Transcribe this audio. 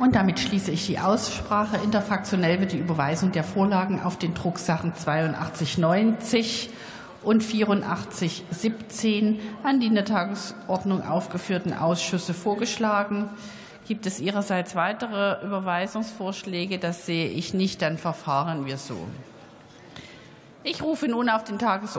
Und damit schließe ich die Aussprache. Interfraktionell wird die Überweisung der Vorlagen auf den Drucksachen 8290 und 8417 an die in der Tagesordnung aufgeführten Ausschüsse vorgeschlagen. Gibt es Ihrerseits weitere Überweisungsvorschläge? Das sehe ich nicht. Dann verfahren wir so. Ich rufe nun auf den Tagesordnungspunkt